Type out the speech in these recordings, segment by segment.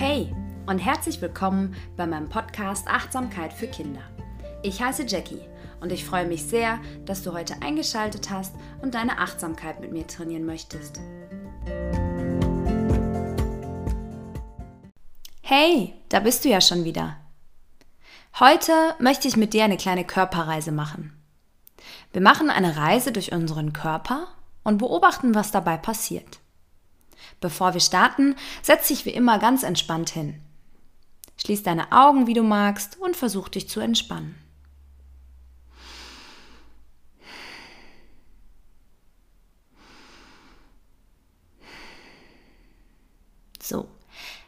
Hey und herzlich willkommen bei meinem Podcast Achtsamkeit für Kinder. Ich heiße Jackie und ich freue mich sehr, dass du heute eingeschaltet hast und deine Achtsamkeit mit mir trainieren möchtest. Hey, da bist du ja schon wieder. Heute möchte ich mit dir eine kleine Körperreise machen. Wir machen eine Reise durch unseren Körper und beobachten, was dabei passiert. Bevor wir starten, setz dich wie immer ganz entspannt hin. Schließ deine Augen, wie du magst, und versuch dich zu entspannen. So,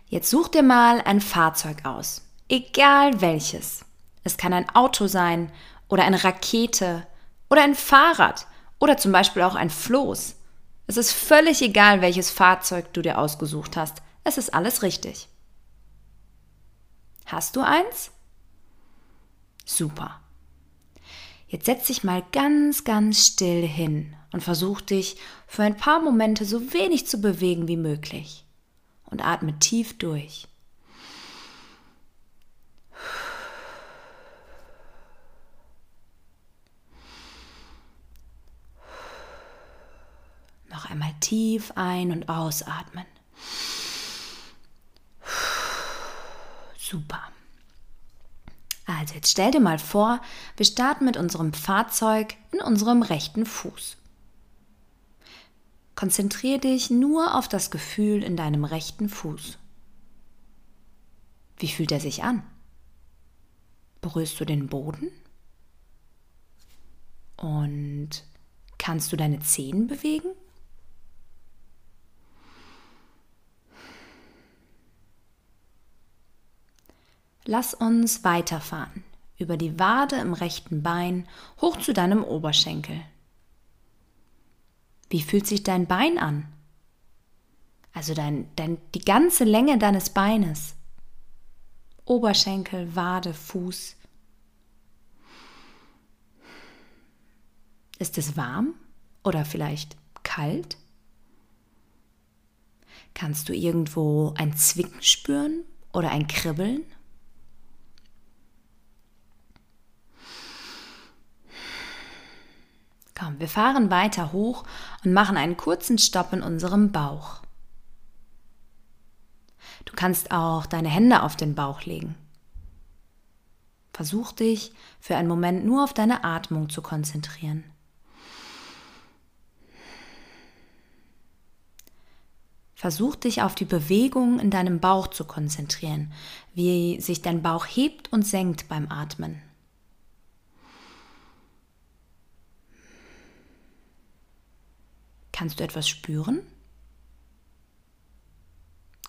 jetzt such dir mal ein Fahrzeug aus, egal welches. Es kann ein Auto sein oder eine Rakete oder ein Fahrrad oder zum Beispiel auch ein Floß. Es ist völlig egal, welches Fahrzeug du dir ausgesucht hast. Es ist alles richtig. Hast du eins? Super. Jetzt setz dich mal ganz, ganz still hin und versuch dich für ein paar Momente so wenig zu bewegen wie möglich. Und atme tief durch. Noch einmal tief ein- und ausatmen. Super. Also jetzt stell dir mal vor, wir starten mit unserem Fahrzeug in unserem rechten Fuß. Konzentriere dich nur auf das Gefühl in deinem rechten Fuß. Wie fühlt er sich an? Berührst du den Boden? Und kannst du deine Zehen bewegen? Lass uns weiterfahren über die Wade im rechten Bein hoch zu deinem Oberschenkel. Wie fühlt sich dein Bein an? Also dein, dein, die ganze Länge deines Beines. Oberschenkel, Wade, Fuß. Ist es warm oder vielleicht kalt? Kannst du irgendwo ein Zwicken spüren oder ein Kribbeln? Komm, wir fahren weiter hoch und machen einen kurzen Stopp in unserem Bauch. Du kannst auch deine Hände auf den Bauch legen. Versuch dich für einen Moment nur auf deine Atmung zu konzentrieren. Versuch dich auf die Bewegung in deinem Bauch zu konzentrieren, wie sich dein Bauch hebt und senkt beim Atmen. Kannst du etwas spüren?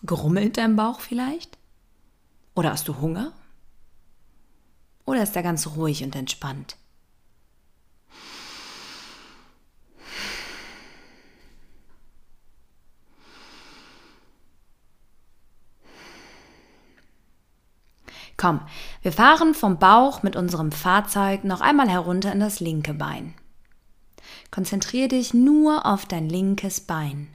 Grummelt dein Bauch vielleicht? Oder hast du Hunger? Oder ist er ganz ruhig und entspannt? Komm, wir fahren vom Bauch mit unserem Fahrzeug noch einmal herunter in das linke Bein. Konzentriere dich nur auf dein linkes Bein.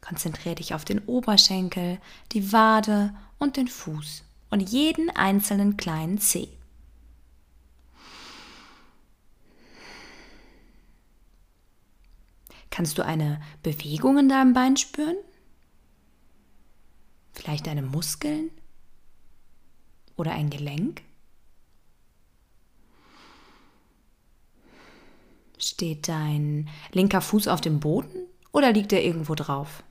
Konzentriere dich auf den Oberschenkel, die Wade und den Fuß und jeden einzelnen kleinen Zeh. Kannst du eine Bewegung in deinem Bein spüren? Vielleicht deine Muskeln? Oder ein Gelenk? Steht dein linker Fuß auf dem Boden oder liegt er irgendwo drauf?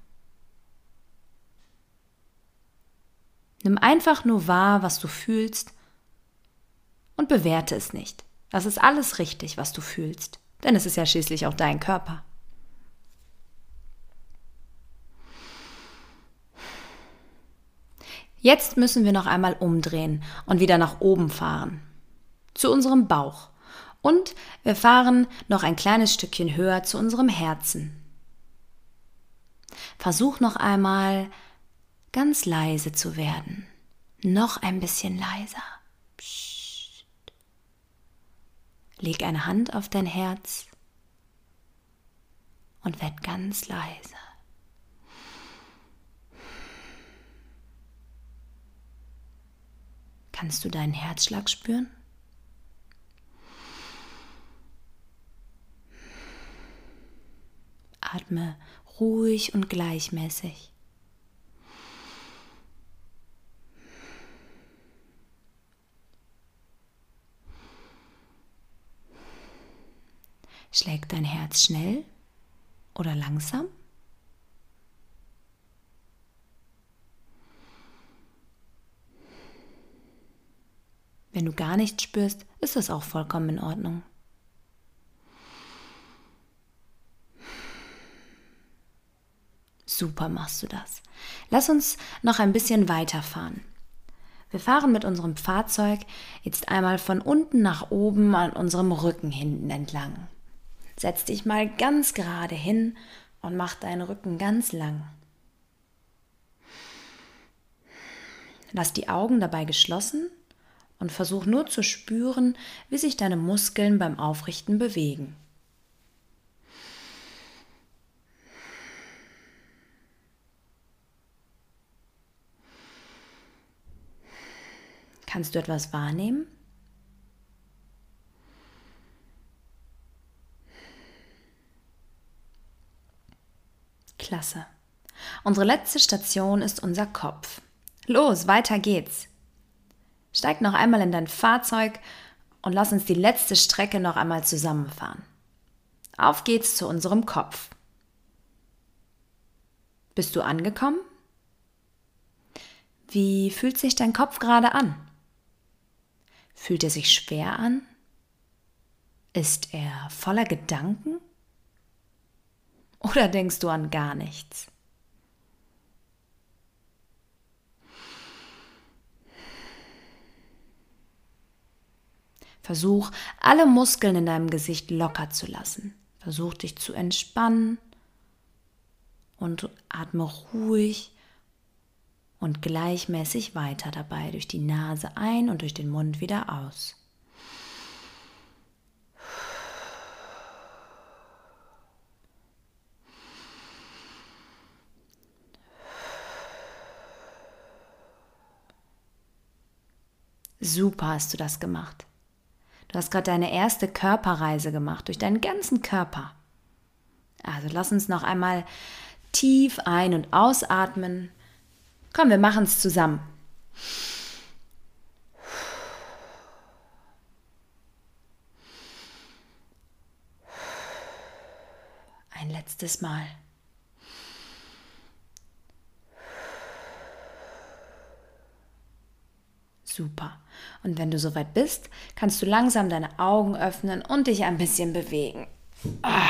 Nimm einfach nur wahr, was du fühlst und bewerte es nicht. Das ist alles richtig, was du fühlst, denn es ist ja schließlich auch dein Körper. Jetzt müssen wir noch einmal umdrehen und wieder nach oben fahren. Zu unserem Bauch und wir fahren noch ein kleines Stückchen höher zu unserem Herzen. Versuch noch einmal ganz leise zu werden. Noch ein bisschen leiser. Psst. Leg eine Hand auf dein Herz und werd ganz leise. Kannst du deinen Herzschlag spüren? Atme ruhig und gleichmäßig. Schlägt dein Herz schnell oder langsam? Wenn du gar nichts spürst, ist das auch vollkommen in Ordnung. Super machst du das. Lass uns noch ein bisschen weiterfahren. Wir fahren mit unserem Fahrzeug jetzt einmal von unten nach oben an unserem Rücken hinten entlang. Setz dich mal ganz gerade hin und mach deinen Rücken ganz lang. Lass die Augen dabei geschlossen und versuch nur zu spüren, wie sich deine Muskeln beim Aufrichten bewegen. Kannst du etwas wahrnehmen? Klasse. Unsere letzte Station ist unser Kopf. Los, weiter geht's. Steig noch einmal in dein Fahrzeug und lass uns die letzte Strecke noch einmal zusammenfahren. Auf geht's zu unserem Kopf. Bist du angekommen? Wie fühlt sich dein Kopf gerade an? Fühlt er sich schwer an? Ist er voller Gedanken? Oder denkst du an gar nichts? Versuch, alle Muskeln in deinem Gesicht locker zu lassen. Versuch dich zu entspannen und atme ruhig und gleichmäßig weiter dabei durch die Nase ein und durch den Mund wieder aus. Super hast du das gemacht. Du hast gerade deine erste Körperreise gemacht durch deinen ganzen Körper. Also lass uns noch einmal tief ein- und ausatmen. Komm, wir machen es zusammen. Ein letztes Mal. Super. Und wenn du soweit bist, kannst du langsam deine Augen öffnen und dich ein bisschen bewegen. Ah,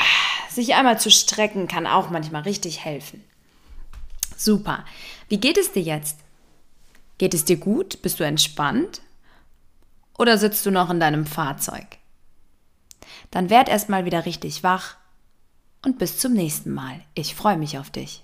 sich einmal zu strecken kann auch manchmal richtig helfen. Super. Wie geht es dir jetzt? Geht es dir gut? Bist du entspannt? Oder sitzt du noch in deinem Fahrzeug? Dann werd erstmal wieder richtig wach und bis zum nächsten Mal. Ich freue mich auf dich.